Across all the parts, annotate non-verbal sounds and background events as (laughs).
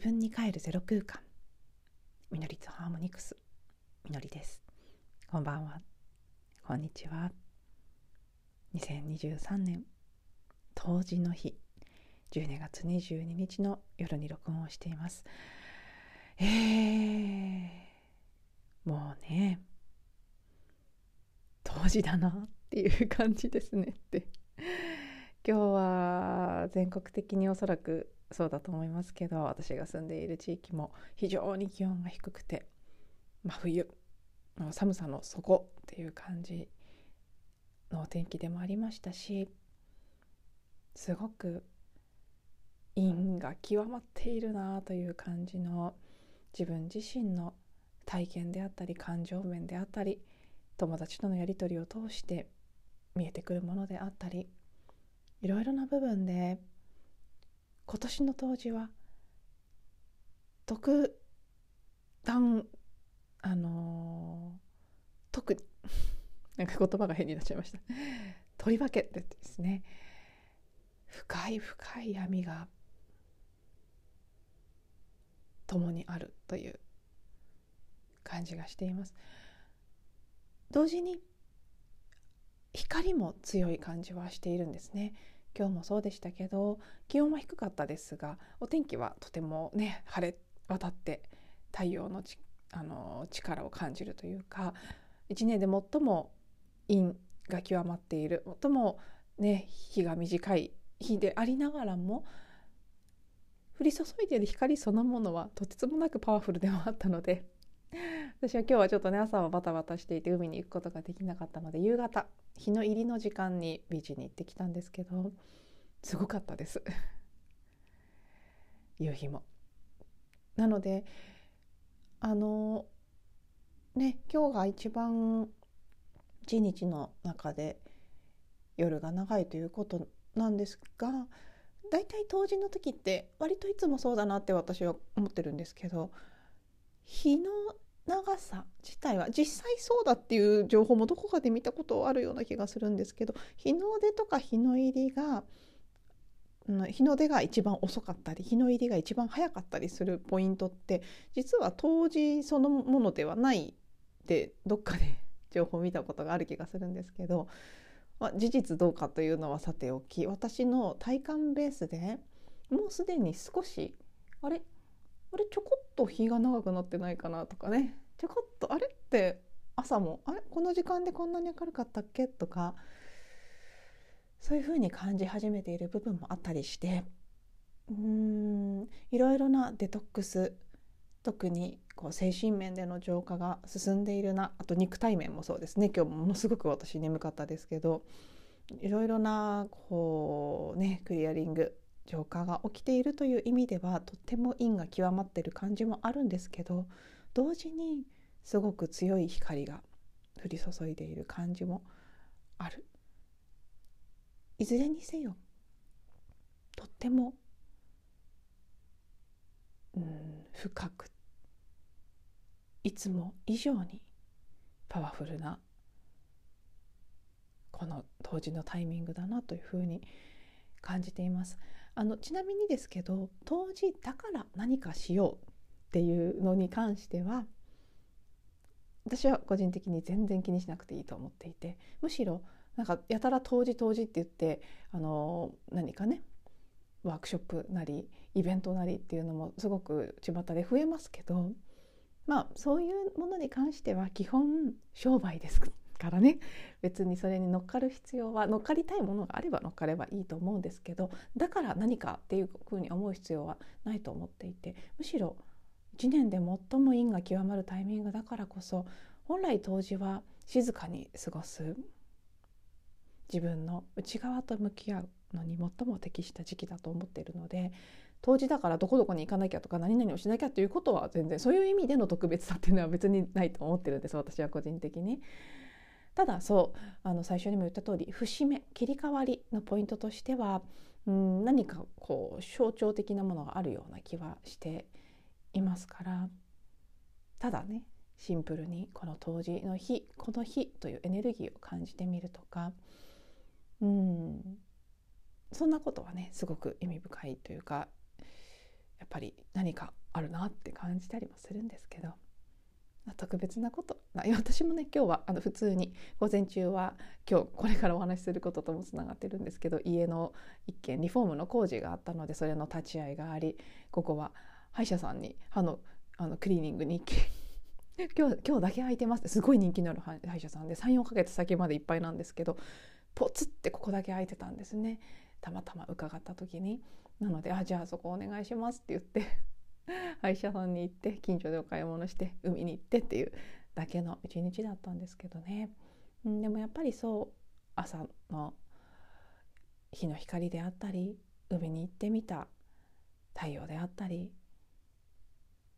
自分に帰るゼロ空間。みのりとハーモニクス。みのりです。こんばんは。こんにちは。2023年冬至の日。12月22日の夜に録音をしています。えー、もうね。冬至だなっていう感じですねって。今日は全国的におそらくそうだと思いますけど私が住んでいる地域も非常に気温が低くて真冬寒さの底っていう感じのお天気でもありましたしすごく陰が極まっているなという感じの自分自身の体験であったり感情面であったり友達とのやり取りを通して見えてくるものであったりいろいろな部分で今年の冬至は特段あのー、特 (laughs) なんか言葉が変になっちゃいました。とりわけってですね。深い深い闇が共にあるという感じがしています。同時に光も強い感じはしているんですね。今日もそうでしたけど気温は低かったですがお天気はとてもね晴れ渡って太陽のちあの力を感じるというか一年で最も陰が極まっている最もね日が短い日でありながらも降り注いでいる光そのものはとてつもなくパワフルではあったので私は今日はちょっとね朝はバタバタしていて海に行くことができなかったので夕方日の入りの時間にビーチに行ってきたんですけどすごかったです夕日も。なのであのね今日が一番一日の中で夜が長いということなんですがだいい冬至の時って割といつもそうだなって私は思ってるんですけど日の長さ自体は実際そうだっていう情報もどこかで見たことあるような気がするんですけど日の出とか日の入りが日の出が一番遅かったり日の入りが一番早かったりするポイントって実は冬至そのものではないってどっかで情報を見たことがある気がするんですけど、まあ、事実どうかというのはさておき私の体感ベースでもうすでに少しあれ？あれ？ちょこっと日が長くなってないかなとかね。ちょこっとあれって朝もあれ？この時間でこんなに明るかったっけ？とかそういうふうに感じ始めている部分もあったりしてうーんいろいろなデトックス特にこう精神面での浄化が進んでいるなあと肉体面もそうですね。今日ものすごく私眠かったですけどいろいろなこうねクリアリング浄化が起きているという意味ではとっても陰が極まってる感じもあるんですけど同時にすごく強い光が降り注いでいる感じもあるいずれにせよとっても、うん、深くいつも以上にパワフルなこの当時のタイミングだなというふうに感じています。あのちなみにですけど当時だから何かしようっていうのに関しては私は個人的に全然気にしなくていいと思っていてむしろなんかやたら当時当時って言ってあの何かねワークショップなりイベントなりっていうのもすごく巷で増えますけどまあそういうものに関しては基本商売ですからね。別にそれに乗っかる必要は乗っかりたいものがあれば乗っかればいいと思うんですけどだから何かっていうふうに思う必要はないと思っていてむしろ1年で最も陰が極まるタイミングだからこそ本来当時は静かに過ごす自分の内側と向き合うのに最も適した時期だと思っているので当時だからどこどこに行かなきゃとか何々をしなきゃということは全然そういう意味での特別さっていうのは別にないと思ってるんです私は個人的に。ただそうあの最初にも言った通り節目切り替わりのポイントとしてはうん何かこう象徴的なものがあるような気はしていますから。ただねシンプルにこの冬至の日この日というエネルギーを感じてみるとか。うん。そんなことはねすごく意味深いというかやっぱり何かあるなって感じたりもするんですけど。特別なこと。私もね今日はあの普通に午前中は今日これからお話しすることともつながってるんですけど家の一軒リフォームの工事があったのでそれの立ち会いがありここは歯医者さんに歯のあのクリーニングに行き (laughs) 今日今日だけ空いてますすごい人気のある歯医者さんで34ヶ月先までいっぱいなんですけどポツってここだけ空いてたんですね。たまたま伺った時に。なので「あじゃあそこお願いします」って言って (laughs) 歯医者さんに行って近所でお買い物して海に行ってっていうだけの一日だったんですけどね、うん、でもやっぱりそう朝の日の光であったり海に行ってみた太陽であったり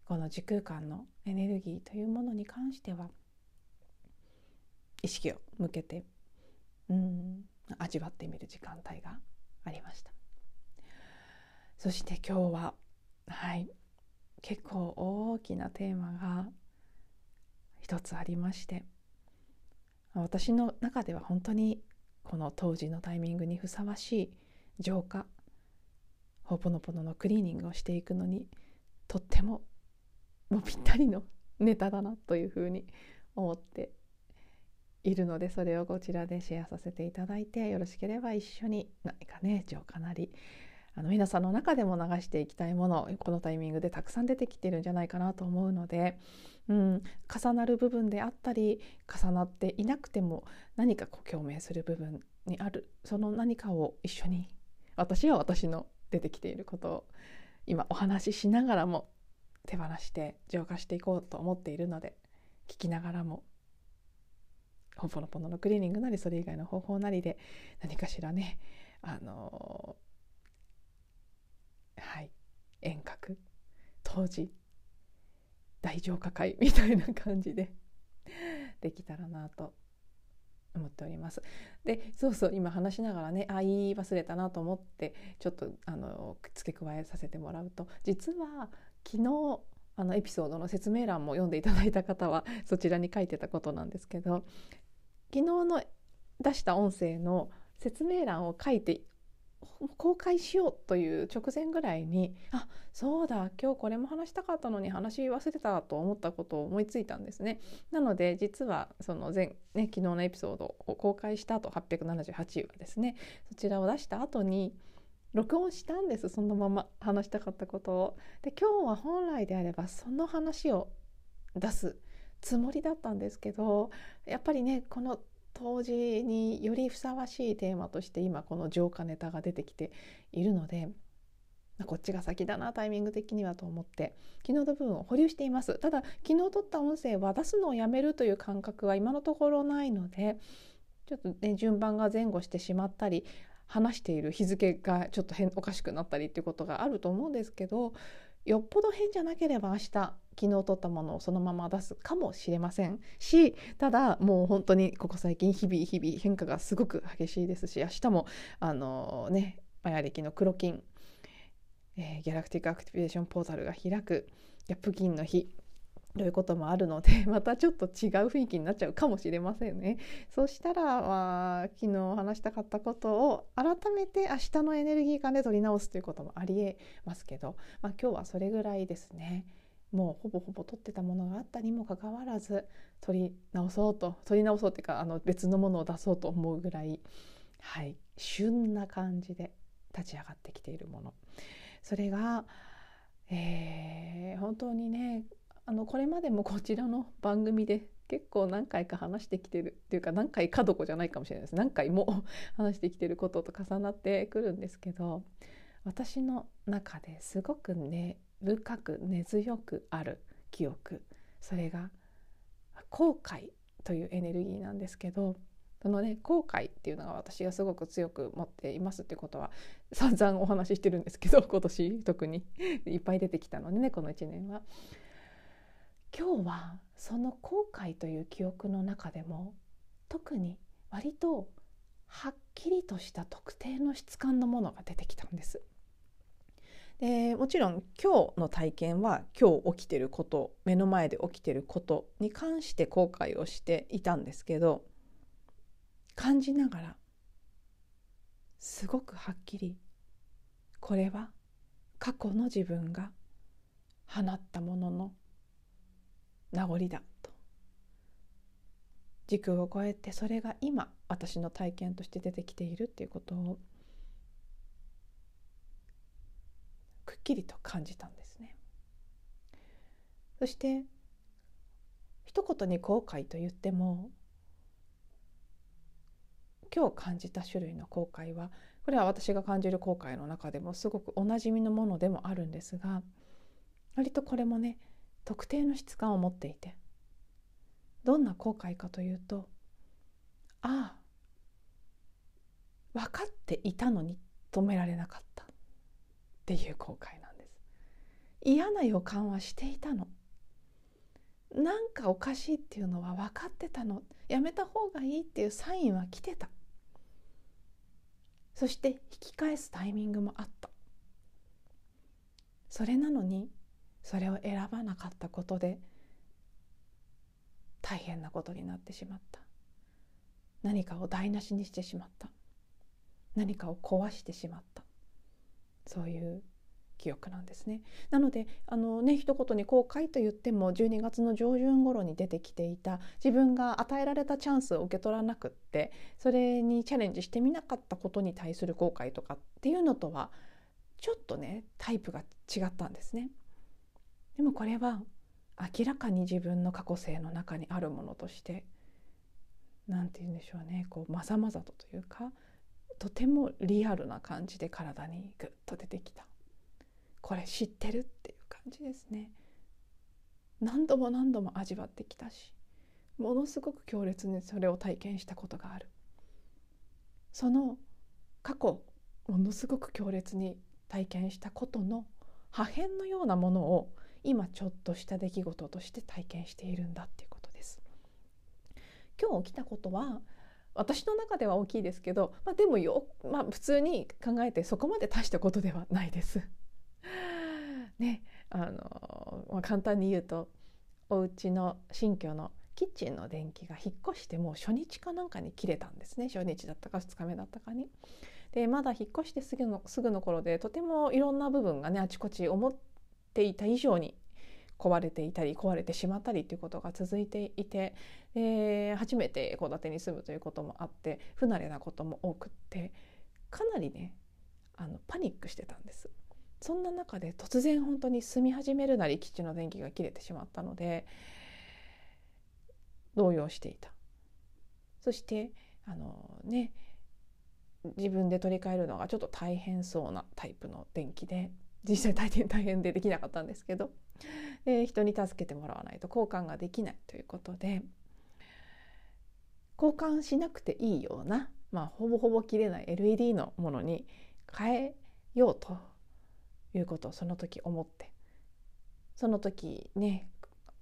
この時空間のエネルギーというものに関しては意識を向けてうん味わってみる時間帯がありました。そして今日ははい結構大きなテーマが一つありまして私の中では本当にこの当時のタイミングにふさわしい浄化ほぽのぽののクリーニングをしていくのにとってももうぴったりのネタだなというふうに思っているのでそれをこちらでシェアさせていただいてよろしければ一緒に何かね浄化なりあの皆さんの中でも流していきたいものこのタイミングでたくさん出てきてるんじゃないかなと思うので、うん、重なる部分であったり重なっていなくても何かこう共鳴する部分にあるその何かを一緒に私は私の出てきていることを今お話ししながらも手放して浄化していこうと思っているので聞きながらもほぽのぽののクリーニングなりそれ以外の方法なりで何かしらねあのはい遠隔当時大浄化会 (laughs) みたいな感じでできたらなと思っております。でそうそう今話しながらねあ言い忘れたなと思ってちょっとあの付け加えさせてもらうと実は昨日あのエピソードの説明欄も読んでいただいた方は (laughs) そちらに書いてたことなんですけど昨日の出した音声の説明欄を書いて公開しようという直前ぐらいにあそうだ今日これも話したかったのに話忘れたと思ったことを思いついたんですね。なので実はその前、ね、昨日のエピソードを公開した後878話ですね。そちらを出した後に録音したんですそのまま話したかったことを。で今日は本来であればその話を出すつもりだったんですけどやっぱりねこの当時によりふさわしいテーマとして今この浄化ネタが出てきているのでこっちが先だなタイミング的にはと思って昨日の部分を保留していますただ昨日撮った音声は出すのをやめるという感覚は今のところないのでちょっとね順番が前後してしまったり話している日付がちょっと変おかしくなったりっていうことがあると思うんですけどよっぽど変じゃなければ明日昨日撮ったものをそのまま出すかもしれません。しただもう本当にここ最近日々日々変化がすごく激しいですし明日もあのねマヤ暦の黒キン、えー、 galactic activation portal が開くギャップキンの日ということもあるので (laughs) またちょっと違う雰囲気になっちゃうかもしれませんね。そうしたら、まあ、昨日話したかったことを改めて明日のエネルギー感で撮り直すということもありえますけど、まあ、今日はそれぐらいですね。もうほぼほぼ取ってたものがあったにもかかわらず取り直そうと取り直そうっていうかあの別のものを出そうと思うぐらい、はい、旬な感じで立ち上がってきているものそれが、えー、本当にねあのこれまでもこちらの番組で結構何回か話してきてるっていうか何回かどこじゃないかもしれないです何回も話してきてることと重なってくるんですけど私の中ですごくね深く根強くある記憶それが後悔というエネルギーなんですけどそのね後悔っていうのが私がすごく強く持っていますってことは散々お話ししてるんですけど今年特に (laughs) いっぱい出てきたのでねこの1年は。今日はその後悔という記憶の中でも特に割とはっきりとした特定の質感のものが出てきたんです。でもちろん今日の体験は今日起きてること目の前で起きてることに関して後悔をしていたんですけど感じながらすごくはっきりこれは過去の自分が放ったものの名残だと時空を超えてそれが今私の体験として出てきているっていうことをくっきりと感じたんですね。そして一言に後悔と言っても今日感じた種類の後悔はこれは私が感じる後悔の中でもすごくおなじみのものでもあるんですが割とこれもね特定の質感を持っていてどんな後悔かというとああ分かっていたのに止められなかったっていう後悔なんです。嫌な予感はしていたの。なんかおかしいっていうのは分かってたの。やめた方がいいっていうサインは来てた。そして引き返すタイミングもあった。それなのにそれを選ばなかったことで大変なことになってしまった何かを台無しにしてしまった何かを壊してしまったそういう記憶なんですね。なのであのね一言に後悔と言っても12月の上旬頃に出てきていた自分が与えられたチャンスを受け取らなくってそれにチャレンジしてみなかったことに対する後悔とかっていうのとはちょっとねタイプが違ったんですね。でもこれは明らかに自分の過去性の中にあるものとして何て言うんでしょうねこうまざまざとというかとてもリアルな感じで体にグッと出てきた。これ知ってるっていう感じですね。何度も何度も味わってきたしものすごく強烈にそれを体験したことがある。その過去ものすごく強烈に体験したことの破片のようなものを今ちょっとした出来事として体験しているんだっていうことです今日起きたことは私の中では大きいですけど、まあ、でもよ、まあ、普通に考えてそこまで大したことではないです。(laughs) ねあの、まあ、簡単に言うとお家の新居のキッチンの電気が引っ越してもう初日かなんかに切れたんですね初日だったか2日目だったかに。でまだ引っ越してすぐのすぐの頃でとてもいろんな部分がねあちこち思っていた以上に壊れていたり壊れてしまったりということが続いていて、えー、初めて戸建てに住むということもあって不慣れなことも多くってかなりねあのパニックしてたんです。そんな中で突然本当に住み始めるなり基地の電気が切れてしまったので動揺していたそしてあのね自分で取り替えるのがちょっと大変そうなタイプの電気で実際大変大変でできなかったんですけどで人に助けてもらわないと交換ができないということで交換しなくていいような、まあ、ほぼほぼ切れない LED のものに変えようということをその時思ってその時ね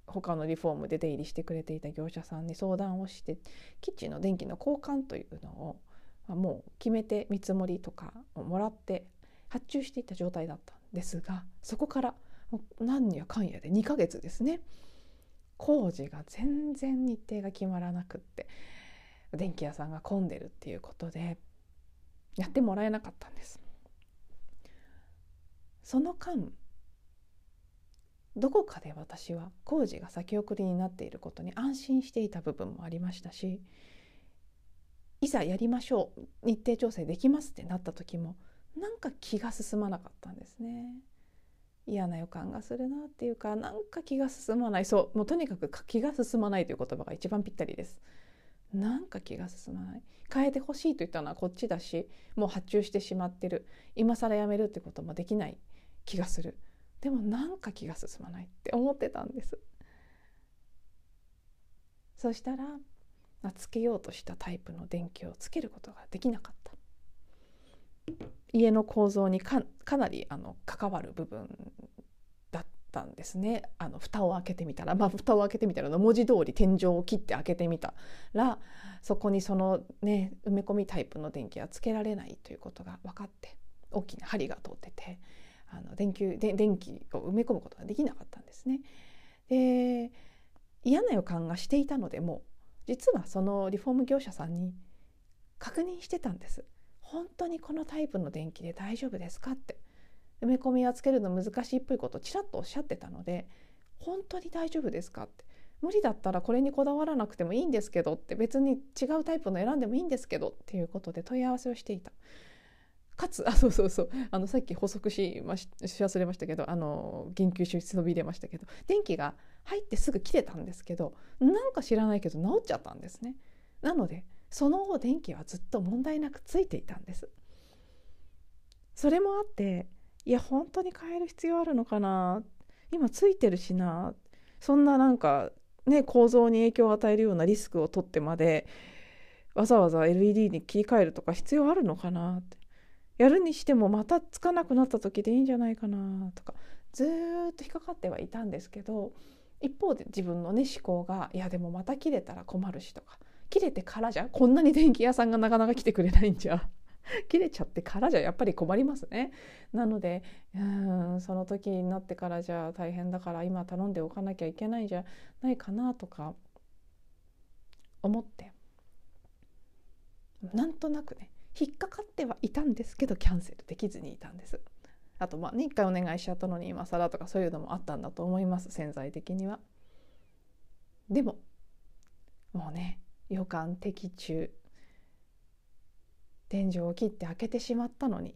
他のリフォームで出入りしてくれていた業者さんに相談をしてキッチンの電気の交換というのをもう決めて見積もりとかをもらって発注していた状態だったですがそこから何やかんやで2ヶ月ですね。工事が全然日程が決まらなくって電気屋さんが混んでるっていうことでやってもらえなかったんです。その間どこかで私は工事が先送りになっていることに安心していた部分もありましたしいざやりましょう日程調整できますってなった時もなんか気が進まなかったんですね。嫌な予感がするなっていうかなんか気が進まない。そうもうとにかく気が進まないという言葉が一番ぴったりです。なんか気が進まない。変えてほしいと言ったのはこっちだしもう発注してしまってる。今更やめるってこともできない。気がする。でもなんか気が進まないって思ってたんです。そしたらつけようとしたタイプの電気をつけることができなかった。家の構造にかなりあの関わる部分だったんですねあの蓋を開けてみたらまあ蓋を開けてみたらの文字通り天井を切って開けてみたらそこにそのね埋め込みタイプの電気はつけられないということが分かって大きな針が通っててあの電球で電気を埋め込むことができなかったんですね。で嫌な予感がしていたのでも実はそのリフォーム業者さんに確認してたんです。本当にこのタイプの電気で大丈夫ですかって埋め込みはつけるの難しいっぽいことをちらっとおっしゃってたので本当に大丈夫ですかって無理だったらこれにこだわらなくてもいいんですけどって別に違うタイプの選んでもいいんですけどっていうことで問い合わせをしていた。かつあそうそうそうあのさっき補足しましし忘れましたけどあの緊急手術飛び入れましたけど電気が入ってすぐ切れたんですけどなんか知らないけど治っちゃったんですね。なのでその後電気はずっと問題なくついていたんです。それもあっていや本当に変える必要あるのかな？今ついてるしな。そんななんかね構造に影響を与えるようなリスクを取ってまでわざわざ LED に切り替えるとか必要あるのかな？ってやるにしてもまたつかなくなった時でいいんじゃないかな？とかずっと引っかかってはいたんですけど一方で自分のね思考がいやでもまた切れたら困るしとか切れてからじゃこんなに電気屋さんがなかなか来てくれないんじゃ (laughs) 切れちゃってからじゃやっぱり困りますね。なのでうんその時になってからじゃ大変だから今頼んでおかなきゃいけないんじゃないかなとか思ってなんとなくね引っかかってはいたんですけどキャンセルできずにいたんです。あとまあ、ね、1回お願いしちゃったのに今更とかそういうのもあったんだと思います潜在的には。でももうね予感的中天井を切って開けてしまったのに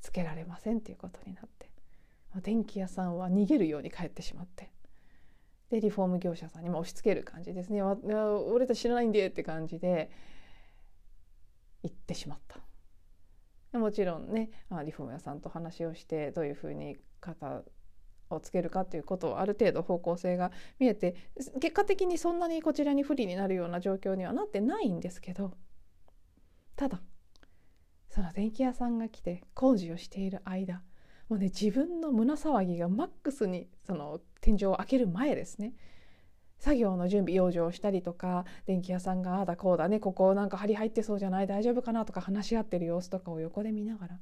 つけられませんっていうことになって電気屋さんは逃げるように帰ってしまってでリフォーム業者さんにも押し付ける感じですね「俺たち知らないんで」って感じで行ってしまった。もちろんねリフォーム屋さんと話をしてどういうふうに型をつけるかということをある程度方向性が見えて結果的にそんなにこちらに不利になるような状況にはなってないんですけどただその電気屋さんが来て工事をしている間もうね自分の胸騒ぎがマックスにその天井を開ける前ですね。作業の準備養生したりとか電気屋さんがああだこうだねここなんか針入ってそうじゃない大丈夫かなとか話し合ってる様子とかを横で見ながら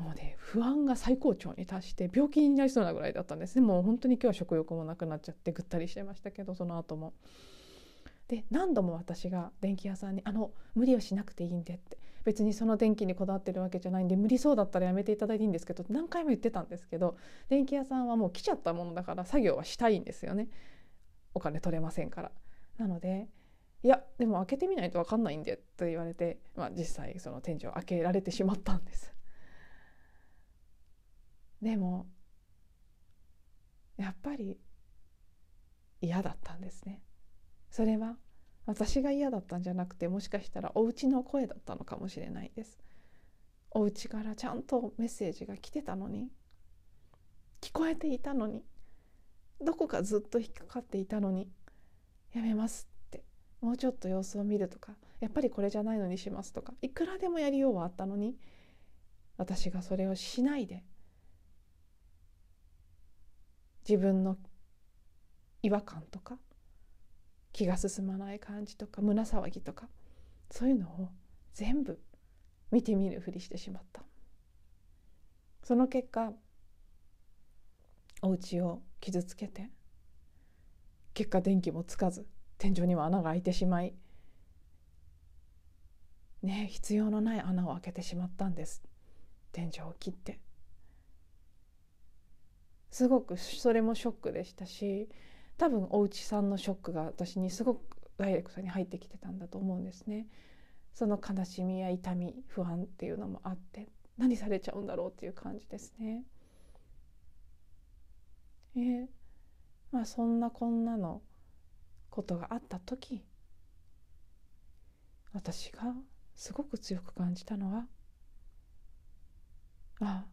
もうね不安が最高潮に達して病気になりそうなぐらいだったんですねもう本当に今日は食欲もなくなっちゃってぐったりしてましたけどその後も。で何度も私が電気屋さんに「あの無理をしなくていいんで」って別にその電気にこだわってるわけじゃないんで無理そうだったらやめていただいていいんですけど何回も言ってたんですけど電気屋さんはもう来ちゃったものだから作業はしたいんですよね。お金取れませんからなのでいやでも開けてみないと分かんないんでと言われて、まあ、実際その天井を開けられてしまったんですでもやっぱり嫌だったんですね。それは私が嫌だったんじゃなくてもしかしたらお家の声だったのかもしれないです。お家からちゃんとメッセージが来てたのに聞こえていたのにどこかずっと引っかかっていたのにやめますってもうちょっと様子を見るとかやっぱりこれじゃないのにしますとかいくらでもやりようはあったのに私がそれをしないで自分の違和感とか気が進まない感じとか胸騒ぎとかそういうのを全部見てみるふりしてしまった。その結果お家を傷つけて結果電気もつかず天井には穴が開いてしまいね必要のない穴を開けてしまったんです。天井を切って。すごくそれもショックでしたし多分お家さんのショックが私にすごくダイレクトに入ってきてたんだと思うんですねその悲しみや痛み不安っていうのもあって何されちゃうんだろうっていう感じですね。えー、まあそんなこんなのことがあった時私がすごく強く感じたのはあ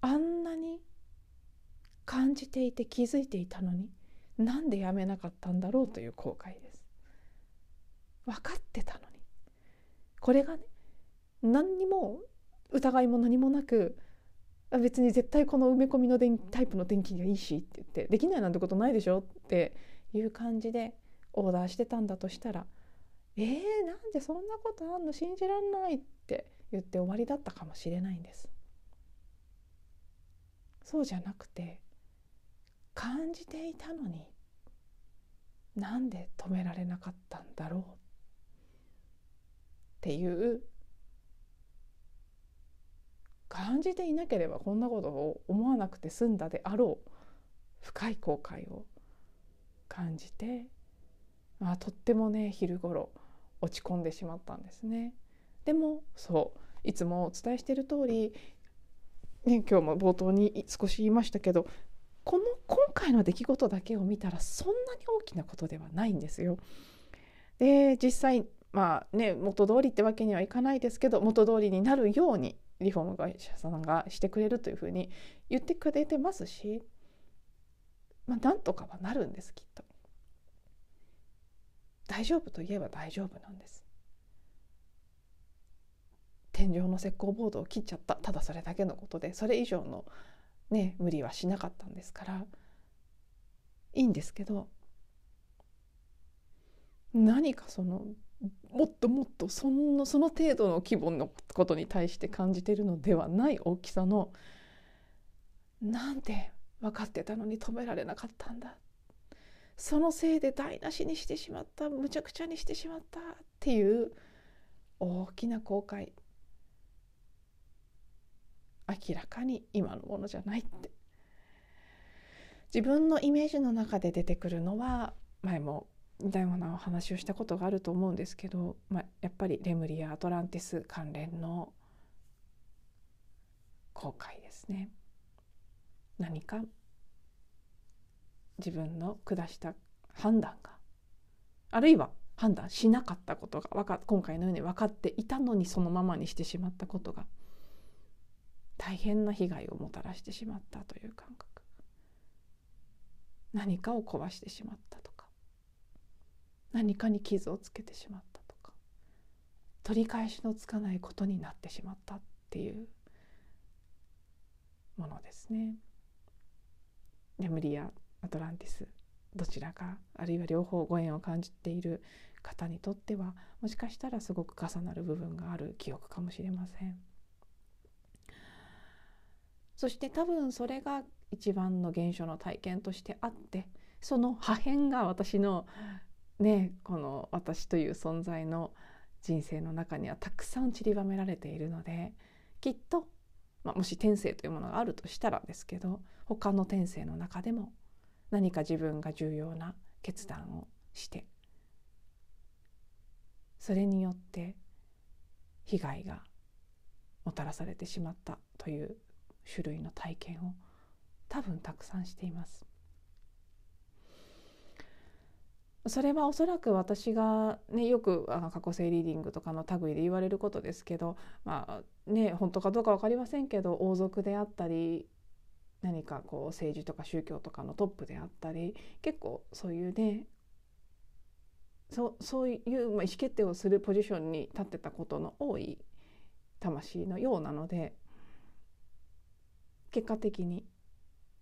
あんなに感じていて気づいていたのになんでやめなかったんだろうという後悔です分かってたのにこれがね何にも疑いも何もなく別に絶対この埋め込みのタイプの電気がいいしって言ってできないなんてことないでしょっていう感じでオーダーしてたんだとしたらえー、なんでそんなことあんの信じらんないって言って終わりだったかもしれないんです。そうじゃなくて感じていたのになんで止められなかったんだろうっていう感じていなければこんなことを思わなくて済んだであろう深い後悔を感じて、まあ、とってもね昼頃落ち込んでしまったんですね。でもそういつもお伝えしている通り、ね、今日も冒頭に少し言いましたけどこの今回の出来事だけを見たらそんなに大きなことではないんですよ。で実際まあね元通りってわけにはいかないですけど元通りになるようにリフォーム会社さんがしてくれるというふうに言ってくれてますし、まあ、なんとかはなるんですきっと。大丈夫といえば大丈夫なんです。天井の石膏ボードを切っちゃったただそれだけのことでそれ以上の、ね、無理はしなかったんですからいいんですけど何かそのもっともっとそのその程度の規模のことに対して感じているのではない大きさのなんで分かってたのに止められなかったんだ。そのせいで台無しにしてしまったむちゃくちゃにしてしまったっていう大きな後悔。明らかに今のものじゃないって自分のイメージの中で出てくるのは前も似たようなお話をしたことがあると思うんですけど、まあ、やっぱりレムリやアトランティス関連の後悔ですね。何か自分の下した判断があるいは判断しなかったことがか今回のように分かっていたのにそのままにしてしまったことが大変な被害をもたらしてしまったという感覚何かを壊してしまったとか何かに傷をつけてしまったとか取り返しのつかないことになってしまったっていうものですね。レムリアアトランティスどちらかあるいは両方ご縁を感じている方にとってはもしかしたらすごく重なる部分がある記憶かもしれません。そして多分それが一番の現象の体験としてあってその破片が私のねこの私という存在の人生の中にはたくさん散りばめられているのできっと、まあ、もし天性というものがあるとしたらですけど他の天性の中でも何か自分が重要な決断をしてそれによって被害がもたらされてしまったという種類の体験を多分たくさんしています。それはおそらく私が、ね、よくあの過去性リーディングとかの類で言われることですけど、まあね、本当かどうか分かりませんけど王族であったり何かこう政治とか宗教とかのトップであったり結構そういうねそそういう、ま、意思決定をするポジションに立ってたことの多い魂のようなので結果的に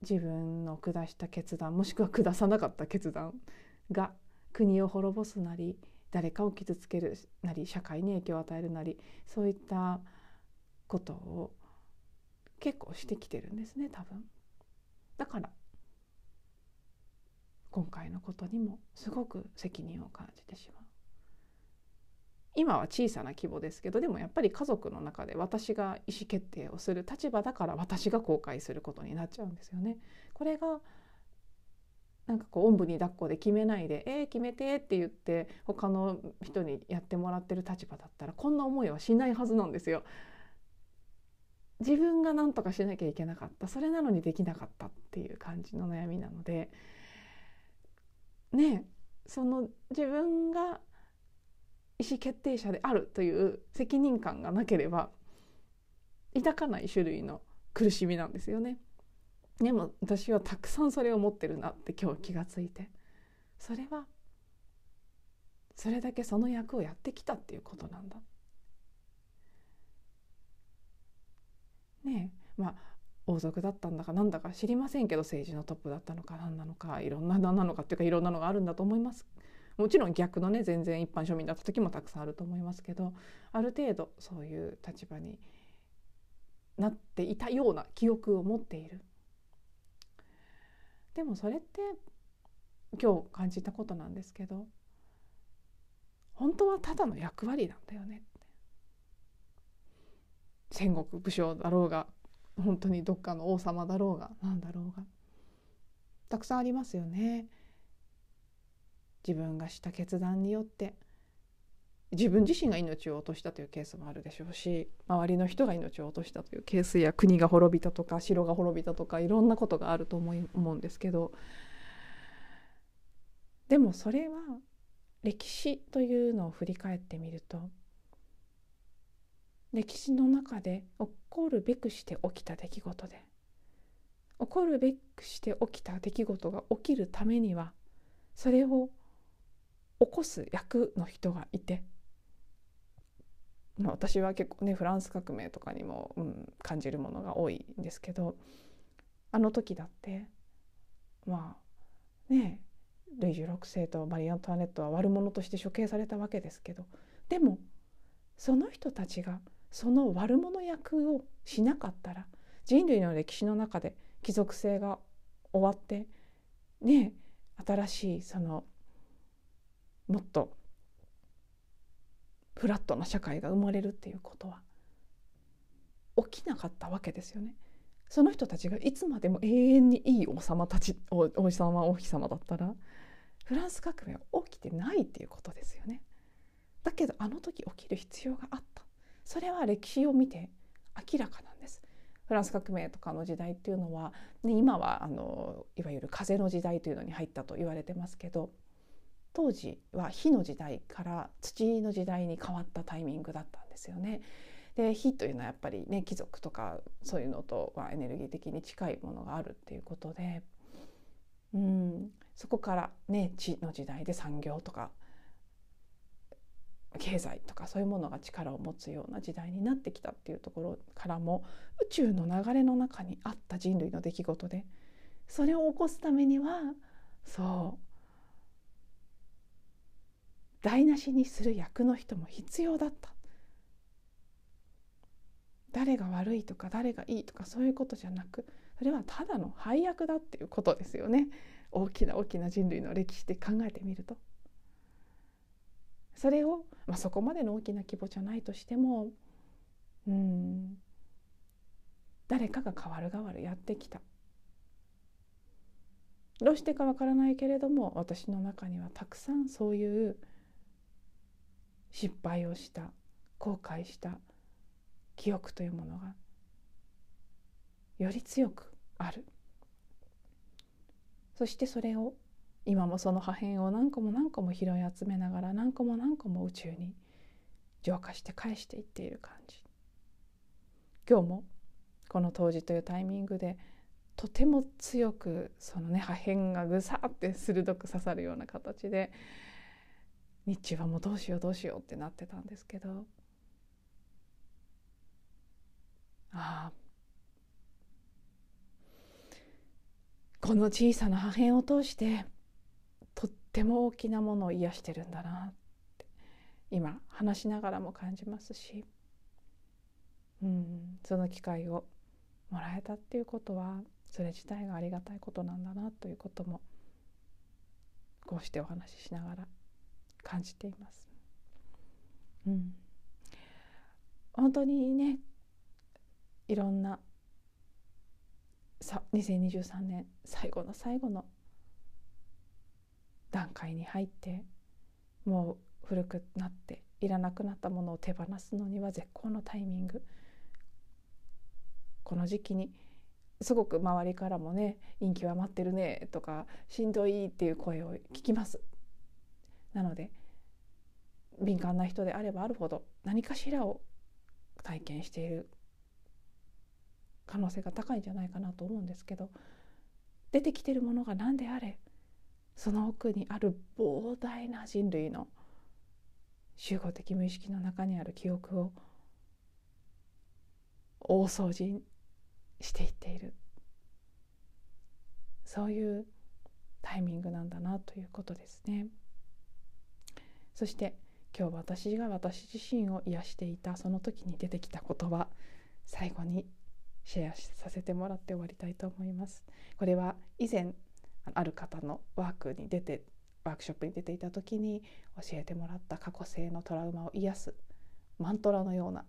自分の下した決断もしくは下さなかった決断が国を滅ぼすなり誰かを傷つけるなり社会に影響を与えるなりそういったことを結構してきてるんですね多分。だから今回のことにもすごく責任を感じてしまう。今は小さな規模ですけどでもやっぱり家族の中で私が意思決定をする立場だから私が後悔することになっちゃうんですよね。これがなんかこうおんぶに抱っこで決めないで「えー、決めて」って言って他の人にやってもらってる立場だったらこんな思いはしないはずなんですよ。自分が何とかしなきゃいけなかったそれなのにできなかったっていう感じの悩みなのでねその自分が意思決定者であるという責任感がなければ抱かない種類の苦しみなんですよね。でも私はたくさんそれを持ってるなって今日気がついてそれはそれだけその役をやってきたっていうことなんだ。ねえまあ王族だったんだかなんだか知りませんけど政治のトップだったのか何なのかいろんな何なのかっていうかいろんなのがあるんだと思います。もちろん逆のね全然一般庶民だった時もたくさんあると思いますけどある程度そういう立場になっていたような記憶を持っている。でもそれって今日感じたことなんですけど本当はただの役割なんだよね戦国武将だろうが本当にどっかの王様だろうが何だろうが。たくさんありますよね。自分がした決断によって自分自身が命を落としたというケースもあるでしょうし周りの人が命を落としたというケースや国が滅びたとか城が滅びたとかいろんなことがあると思い思うんですけどでもそれは歴史というのを振り返ってみると歴史の中で起こるべくして起きた出来事で起こるべくして起きた出来事が起きるためにはそれを起こす役の人がいて、まあ、私は結構ねフランス革命とかにも、うん、感じるものが多いんですけどあの時だってまあねルイ16世とマリー・アントワネットは悪者として処刑されたわけですけどでもその人たちがその悪者役をしなかったら人類の歴史の中で貴族性が終わってね新しいそのもっとフラットな社会が生まれるっていうことは起きなかったわけですよね。その人たちがいつまでも永遠にいい王様たち王様王妃様だったらフランス革命は起きてないっていうことですよね。だけどあの時起きる必要があったそれは歴史を見て明らかなんです。フランス革命とかの時代っていうのは、ね、今はあのいわゆる風の時代というのに入ったと言われてますけど当時は火の時代から土の時代に変わったタイミングだったんですよね。で火というのはやっぱりね貴族とかそういうのとはエネルギー的に近いものがあるっていうことで、うん、そこからね地の時代で産業とか経済とかそういうものが力を持つような時代になってきたっていうところからも宇宙の流れの中にあった人類の出来事でそれを起こすためにはそう台無しにする役の人も必要だった。誰が悪いとか誰がいいとかそういうことじゃなくそれはただの配役だっていうことですよね。大きな大きな人類の歴史で考えてみると。それを、まあ、そこまでの大きな規模じゃないとしてもうん誰かが変わる変わるやってきた。どうしてかわからないけれども私の中にはたくさんそういう失敗をした後悔した記憶というものがより強くある。そしてそれを今もその破片を何個も何個も拾い集めながら何個も何個も宇宙に浄化して返していっている感じ。今日もこの当時というタイミングでとても強くそのね破片がぐさって鋭く刺さるような形で日中はもうどうしようどうしようってなってたんですけど。ああ。この小さな破片を通してとっても大きなものを癒してるんだなって今話しながらも感じますし、うん、その機会をもらえたっていうことはそれ自体がありがたいことなんだなということもこうしてお話ししながら感じています。うん、本当にねいろんなさ2023年最後の最後の段階に入ってもう古くなっていらなくなったものを手放すのには絶好のタイミング。この時期にすごく周りからもね「陰気は待ってるね」とか「しんどい」っていう声を聞きます。なので敏感な人であればあるほど何かしらを体験している可能性が高いんじゃないかなと思うんですけど出てきてるものが何であれその奥にある膨大な人類の集合的無意識の中にある記憶を大掃除していっているそういうタイミングなんだなということですね。そして今日私が私自身を癒していたその時に出てきた言葉最後にシェアさせてもらって終わりたいと思います。これは以前ある方のワークに出てワークショップに出ていた時に教えてもらった過去性のトラウマを癒すマントラのような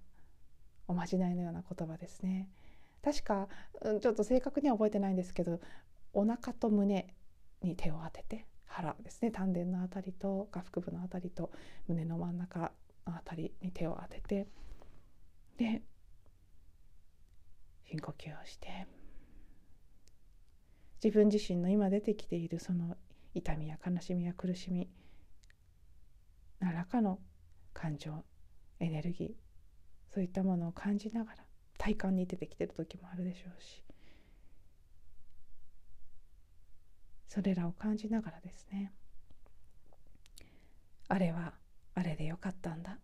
おまじないのような言葉ですね確か、うん、ちょっと正確には覚えてないんですけどお腹と胸に手を当てて腹ですね。丹田のあたりと下腹部のあたりと胸の真ん中のあたりに手を当ててで深呼吸をして。自分自身の今出てきているその痛みや悲しみや苦しみ何らかの感情エネルギーそういったものを感じながら体感に出てきてる時もあるでしょうしそれらを感じながらですね。あれはあれでよかったんだ。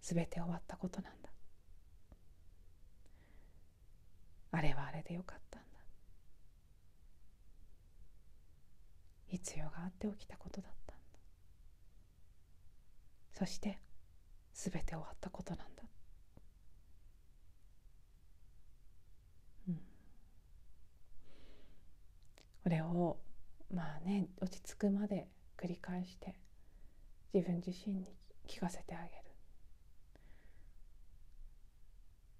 すべて終わったことなんだ。あれはあれでよかったんだ。必要があって起きたことだったんだ。そしてすべて終わったことなんだ。これをまあね落ち着くまで繰り返して自分自身に聞かせてあげる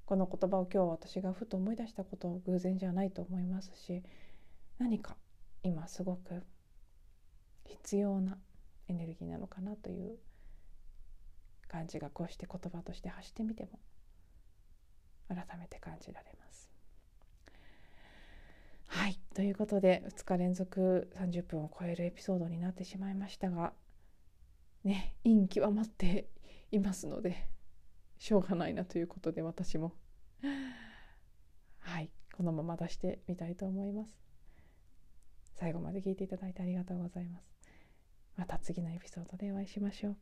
この言葉を今日私がふと思い出したことを偶然じゃないと思いますし何か今すごく必要なエネルギーなのかなという感じがこうして言葉として発してみても改めて感じられます。はい。ということで2日連続30分を超えるエピソードになってしまいましたがね陰極まっていますのでしょうがないなということで私も。はい。このまま出してみたいと思います。最後まで聞いていただいてありがとうございます。また次のエピソードでお会いしましょう。